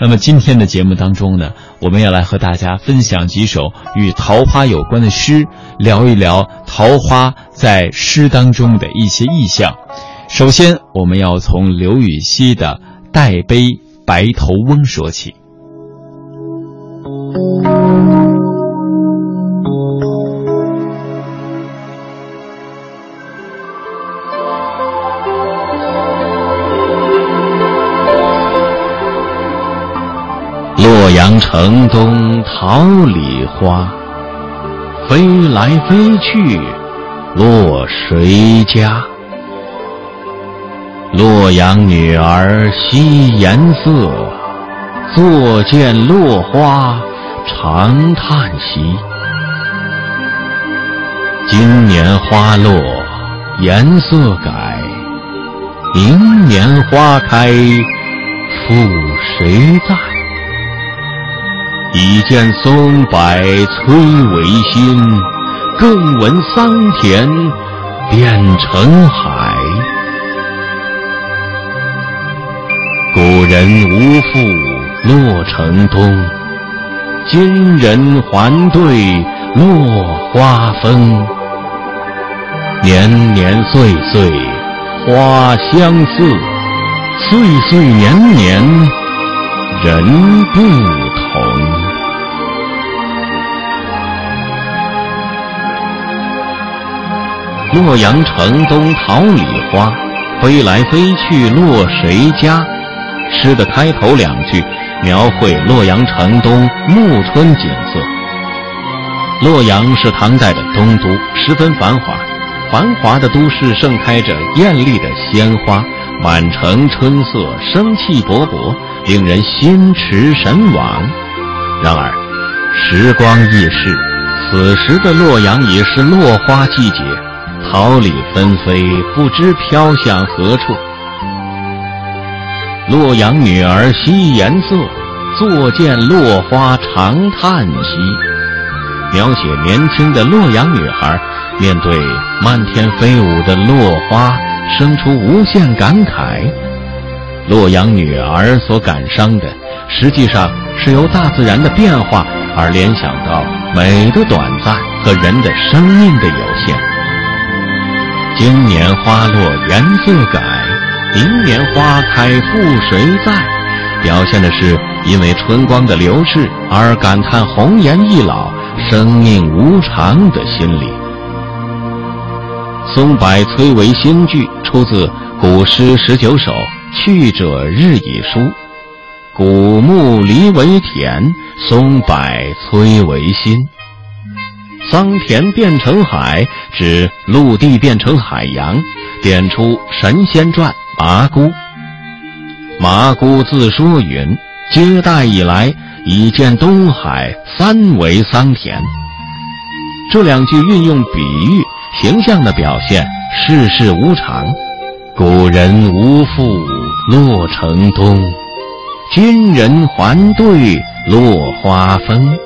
那么今天的节目当中呢，我们要来和大家分享几首与桃花有关的诗，聊一聊桃花在诗当中的一些意象。首先，我们要从刘禹锡的《代悲白头翁》说起。洛阳城东桃李花，飞来飞去落谁家？洛阳女儿惜颜色，坐见落花长叹息。今年花落颜色改，明年花开复谁在？已见松柏摧为新，更闻桑田变成海。古人无复洛城东，今人还对落花风。年年岁岁花相似，岁岁年年人不洛阳城东桃李花，飞来飞去落谁家？诗的开头两句描绘洛阳城东暮春景色。洛阳是唐代的东都，十分繁华。繁华的都市盛开着艳丽的鲜花，满城春色，生气勃勃，令人心驰神往。然而，时光易逝，此时的洛阳已是落花季节。桃李纷飞，不知飘向何处。洛阳女儿惜颜色，坐见落花长叹息。描写年轻的洛阳女孩面对漫天飞舞的落花，生出无限感慨。洛阳女儿所感伤的，实际上是由大自然的变化而联想到美的短暂和人的生命的有限。今年花落颜色改，明年花开复谁在？表现的是因为春光的流逝而感叹红颜易老、生命无常的心理。松柏摧为新句出自古诗十九首《去者日已疏》，古木离为田，松柏摧为新。桑田变成海，指陆地变成海洋，点出神仙传麻姑。麻姑自说云：“接待以来，已见东海三为桑田。”这两句运用比喻，形象地表现世事无常。古人无复洛城东，今人还对落花风，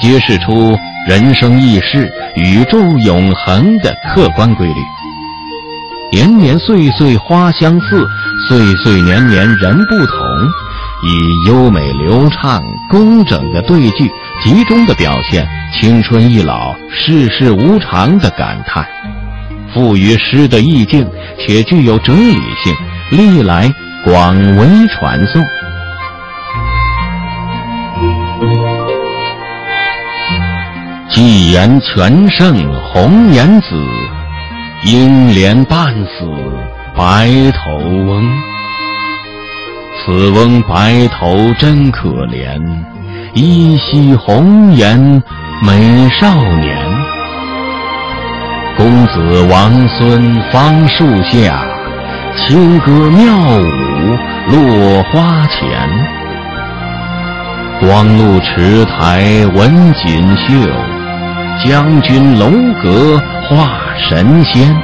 揭示出。人生易逝、宇宙永恒的客观规律。年年岁岁花相似，岁岁年年人不同。以优美流畅、工整的对句，集中的表现青春易老、世事无常的感叹，赋予诗的意境，且具有哲理性，历来广为传颂。既言全胜红颜子，英莲半死白头翁。此翁白头真可怜，依稀红颜美少年。公子王孙芳树下，清歌妙舞落花前。光禄池台文锦绣。将军楼阁画神仙，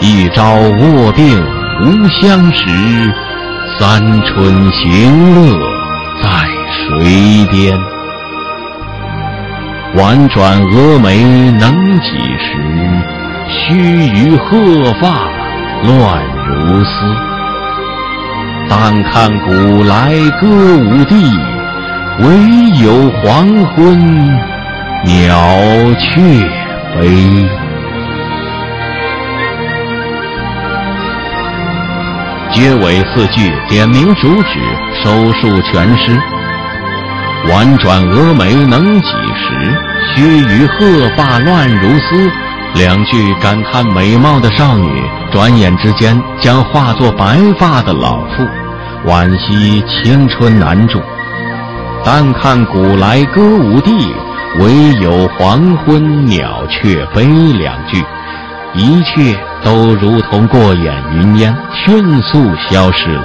一朝卧病无相识，三春行乐在水边。婉转蛾眉能几时？须臾鹤发乱如丝。但看古来歌舞地，唯有黄昏鸟雀飞。结尾四句点明主旨，收束全诗。婉转蛾眉能几时？须臾鹤发乱如丝。两句感叹美貌的少女，转眼之间将化作白发的老妇，惋惜青春难驻。但看古来歌舞地，唯有黄昏鸟雀悲。两句，一切都如同过眼云烟，迅速消失了。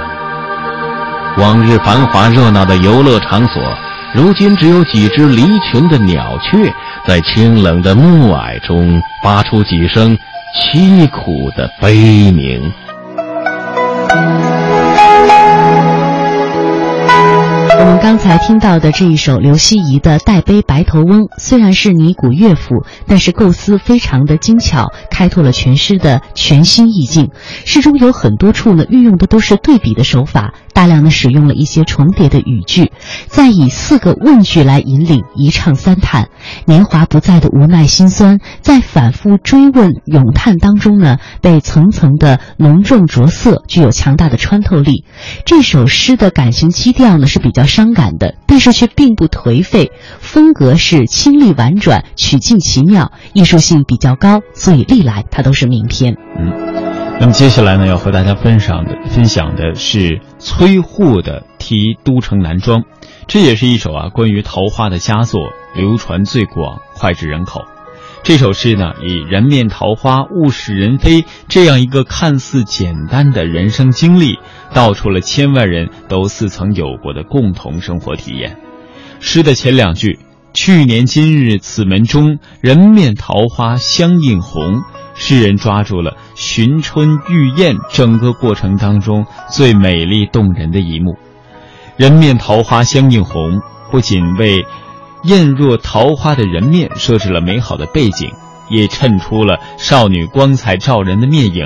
往日繁华热闹的游乐场所。如今只有几只离群的鸟雀，在清冷的暮霭中发出几声凄苦的悲鸣。刚才听到的这一首刘希夷的《代悲白头翁》，虽然是尼古乐府，但是构思非常的精巧，开拓了全诗的全新意境。诗中有很多处呢，运用的都是对比的手法，大量的使用了一些重叠的语句，再以四个问句来引领一唱三叹，年华不在的无奈心酸，在反复追问咏叹当中呢，被层层的浓重着色，具有强大的穿透力。这首诗的感情基调呢是比较。伤感的，但是却并不颓废，风格是清丽婉转，曲径奇妙，艺术性比较高，所以历来它都是名篇。嗯，那么接下来呢，要和大家分享的分享的是崔护的《题都城南庄》，这也是一首啊关于桃花的佳作，流传最广，脍炙人口。这首诗呢，以“人面桃花物是人非”这样一个看似简单的人生经历，道出了千万人都似曾有过的共同生活体验。诗的前两句“去年今日此门中，人面桃花相映红”，诗人抓住了寻春遇燕整个过程当中最美丽动人的一幕。“人面桃花相映红”不仅为艳若桃花的人面设置了美好的背景，也衬出了少女光彩照人的面影，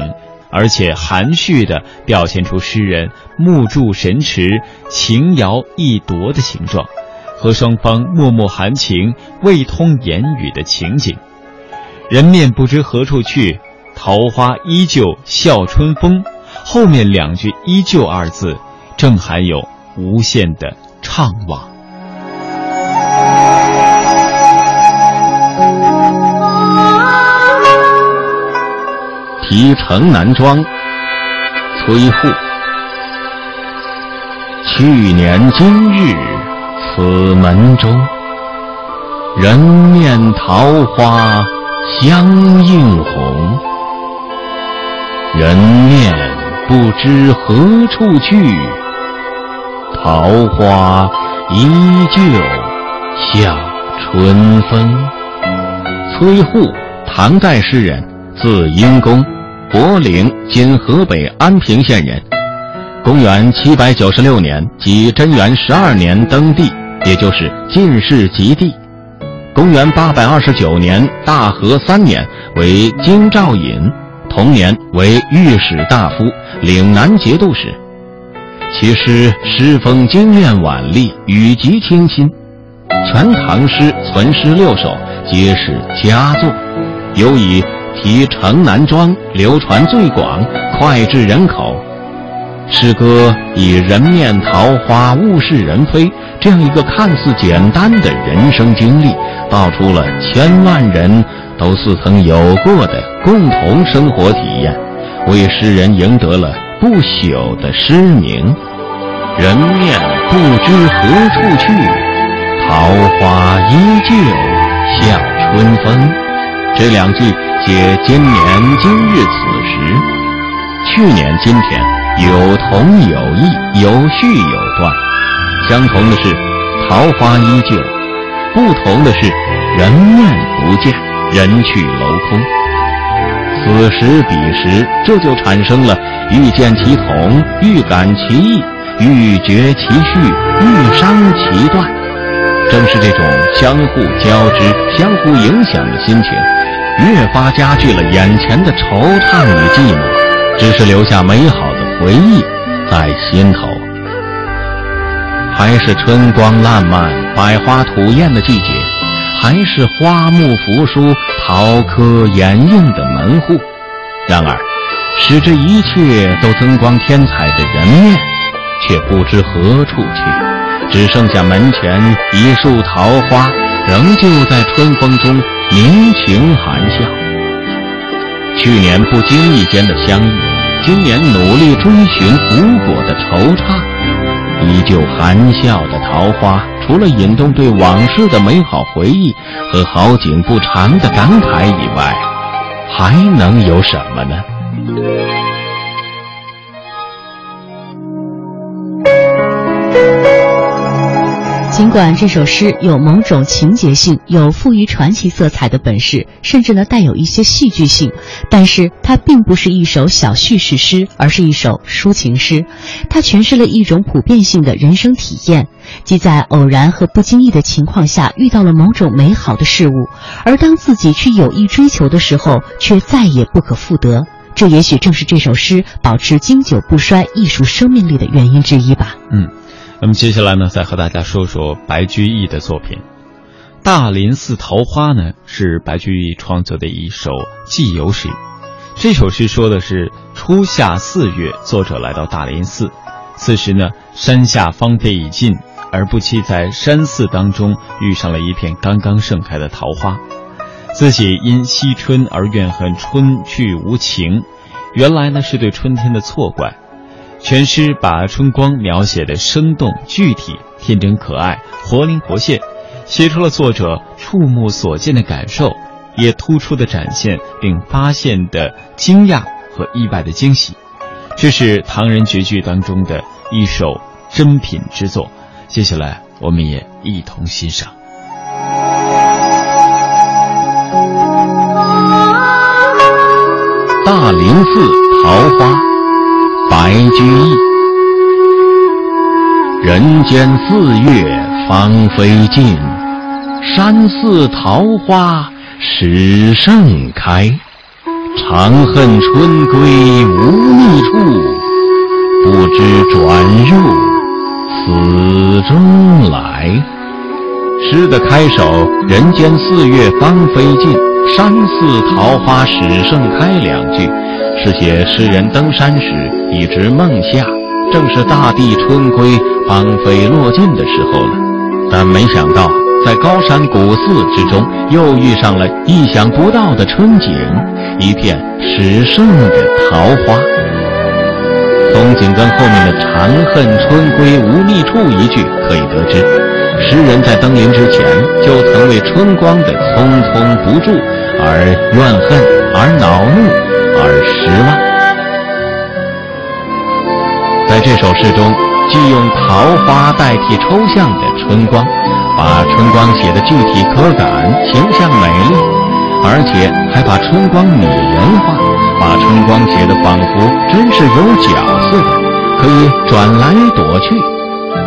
而且含蓄地表现出诗人目注神驰、情摇意夺的形状，和双方脉脉含情、未通言语的情景。人面不知何处去，桃花依旧笑春风。后面两句“依旧”二字，正含有无限的怅惘。题城南庄，崔护。去年今日此门中，人面桃花相映红。人面不知何处去，桃花依旧笑春风。崔护，唐代诗人，字婴公。博陵（今河北安平县人），公元七百九十六年即贞元十二年登第，也就是进士及第。公元八百二十九年大和三年为京兆尹，同年为御史大夫、岭南节度使。其诗诗风精炼婉丽，语极清新。全唐诗存诗六首，皆是佳作，尤以。题城南庄流传最广，脍炙人口。诗歌以人面桃花物是人非这样一个看似简单的人生经历，道出了千万人都似曾有过的共同生活体验，为诗人赢得了不朽的诗名。人面不知何处去，桃花依旧笑春风。这两句。写今年今日此时，去年今天有同有异，有序有断。相同的是桃花依旧，不同的是人面不见，人去楼空。此时彼时，这就产生了欲见其同，欲感其异，欲绝其序，欲伤其断。正是这种相互交织、相互影响的心情。越发加剧了眼前的惆怅与寂寞，只是留下美好的回忆，在心头。还是春光烂漫、百花吐艳的季节，还是花木扶疏、桃柯掩映的门户。然而，使这一切都增光添彩的人面，却不知何处去，只剩下门前一束桃花，仍旧在春风中凝情含笑。去年不经意间的相遇，今年努力追寻无果的惆怅。依旧含笑的桃花，除了引动对往事的美好回忆和好景不长的感慨以外，还能有什么呢？尽管这首诗有某种情节性，有富于传奇色彩的本事，甚至呢带有一些戏剧性，但是它并不是一首小叙事诗，而是一首抒情诗。它诠释了一种普遍性的人生体验，即在偶然和不经意的情况下遇到了某种美好的事物，而当自己去有意追求的时候，却再也不可复得。这也许正是这首诗保持经久不衰艺术生命力的原因之一吧。嗯。那么接下来呢，再和大家说说白居易的作品《大林寺桃花》呢，是白居易创作的一首寄游诗。这首诗说的是初夏四月，作者来到大林寺，此时呢，山下芳菲已尽，而不期在山寺当中遇上了一片刚刚盛开的桃花，自己因惜春而怨恨春去无情，原来呢是对春天的错怪。全诗把春光描写的生动具体、天真可爱、活灵活现，写出了作者触目所见的感受，也突出的展现并发现的惊讶和意外的惊喜。这是唐人绝句当中的一首珍品之作。接下来，我们也一同欣赏《大林寺桃花》。白居易，人间四月芳菲尽，山寺桃花始盛开。长恨春归无觅处，不知转入此中来。诗的开首“人间四月芳菲尽，山寺桃花始盛开”两句。是写诗人登山时已知梦下，正是大地春归、芳菲落尽的时候了。但没想到，在高山古寺之中，又遇上了意想不到的春景，一片始盛的桃花。从紧跟后面的“长恨春归无觅处”一句可以得知，诗人在登临之前就曾为春光的匆匆不住而怨恨，而恼怒。而十万，在这首诗中，既用桃花代替抽象的春光，把春光写得具体可感、形象美丽，而且还把春光拟人化，把春光写得仿佛真是有角似的，可以转来躲去。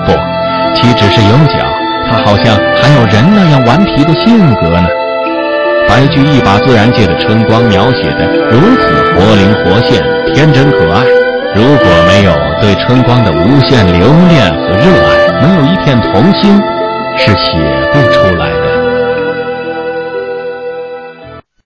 不，岂止是有角，它好像还有人那样顽皮的性格呢。白居易把自然界的春光描写的如此活灵活现、天真可爱，如果没有对春光的无限留恋和热爱，没有一片童心，是写不